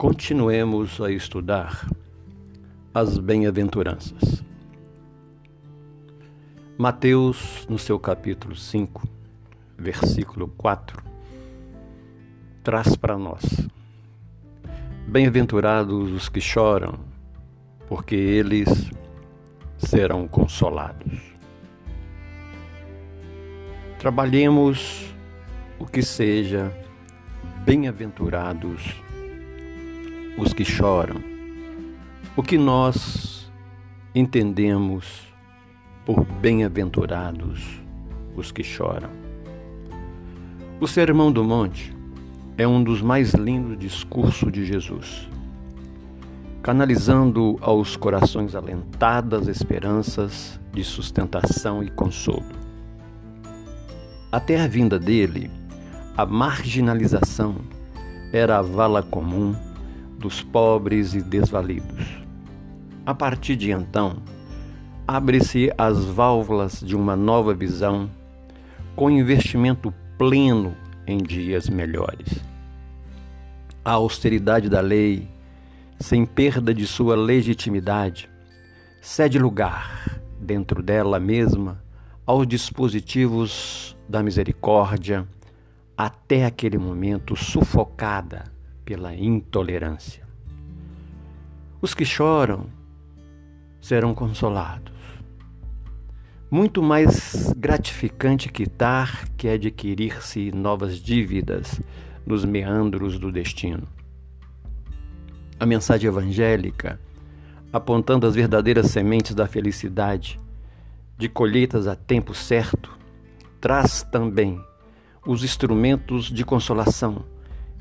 continuemos a estudar as bem-aventuranças. Mateus, no seu capítulo 5, versículo 4, traz para nós: Bem-aventurados os que choram, porque eles serão consolados. Trabalhemos o que seja bem-aventurados os que choram, o que nós entendemos por bem-aventurados os que choram. O Sermão do Monte é um dos mais lindos discursos de Jesus, canalizando aos corações alentadas esperanças de sustentação e consolo. Até a vinda dele, a marginalização era a vala comum dos pobres e desvalidos. A partir de então, abre-se as válvulas de uma nova visão, com investimento pleno em dias melhores. A austeridade da lei, sem perda de sua legitimidade, cede lugar, dentro dela mesma, aos dispositivos da misericórdia, até aquele momento sufocada pela intolerância. Os que choram serão consolados. Muito mais gratificante quitar que adquirir-se novas dívidas nos meandros do destino. A mensagem evangélica, apontando as verdadeiras sementes da felicidade, de colheitas a tempo certo, traz também os instrumentos de consolação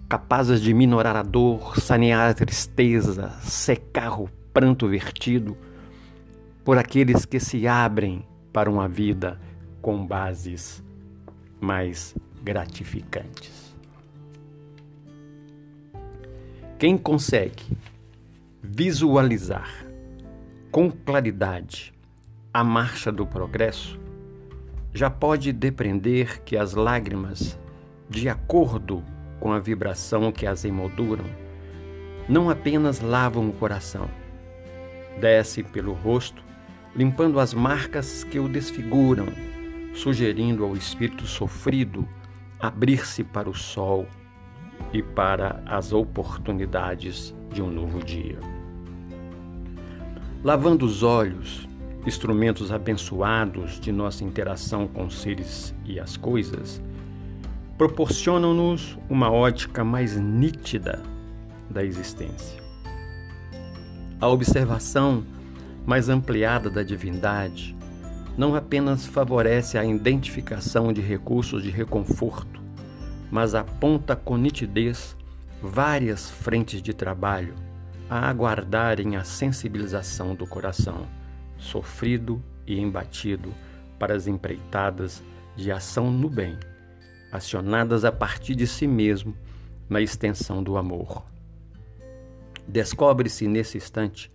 capazes de minorar a dor, sanear a tristeza, secar o pranto vertido por aqueles que se abrem para uma vida com bases mais gratificantes. Quem consegue visualizar com claridade a marcha do progresso já pode depreender que as lágrimas, de acordo com a vibração que as emolduram, não apenas lavam o coração, descem pelo rosto, limpando as marcas que o desfiguram, sugerindo ao espírito sofrido abrir-se para o sol e para as oportunidades de um novo dia. Lavando os olhos, instrumentos abençoados de nossa interação com os seres e as coisas, proporcionam-nos uma ótica mais nítida da existência. A observação mais ampliada da divindade não apenas favorece a identificação de recursos de reconforto, mas aponta com nitidez várias frentes de trabalho a aguardarem a sensibilização do coração, sofrido e embatido para as empreitadas de ação no bem acionadas a partir de si mesmo na extensão do amor. Descobre-se nesse instante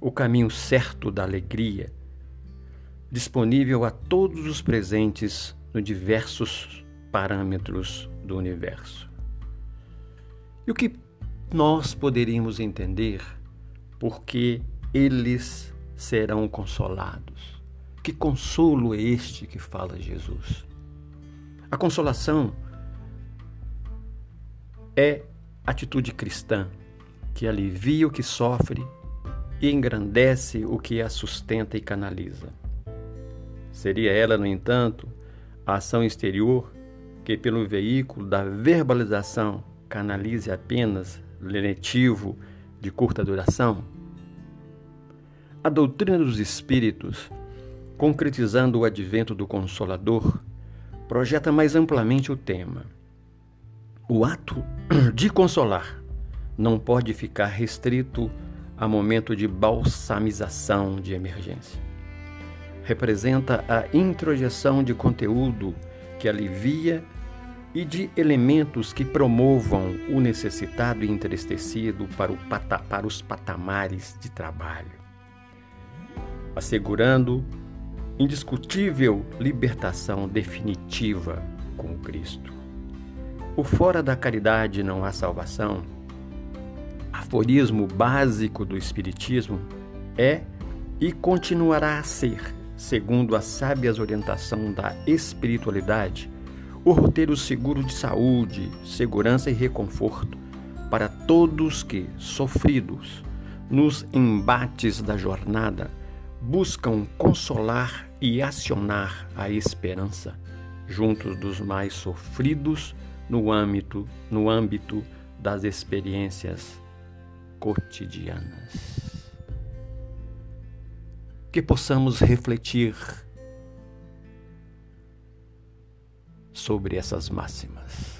o caminho certo da alegria, disponível a todos os presentes nos diversos parâmetros do universo. E o que nós poderíamos entender porque eles serão consolados? Que consolo é este que fala Jesus? A consolação é atitude cristã que alivia o que sofre e engrandece o que a sustenta e canaliza. Seria ela, no entanto, a ação exterior que, pelo veículo da verbalização, canalize apenas lenitivo de curta duração? A doutrina dos Espíritos, concretizando o advento do Consolador, projeta mais amplamente o tema. O ato de consolar não pode ficar restrito a momento de balsamização de emergência. Representa a introjeção de conteúdo que alivia e de elementos que promovam o necessitado e entristecido para, pata, para os patamares de trabalho, assegurando indiscutível libertação definitiva com Cristo. O fora da caridade não há salvação. Aforismo básico do Espiritismo é e continuará a ser, segundo a sábias orientação da espiritualidade, o roteiro seguro de saúde, segurança e reconforto para todos que, sofridos nos embates da jornada, buscam consolar e acionar a esperança juntos dos mais sofridos no âmbito, no âmbito das experiências cotidianas. Que possamos refletir sobre essas máximas.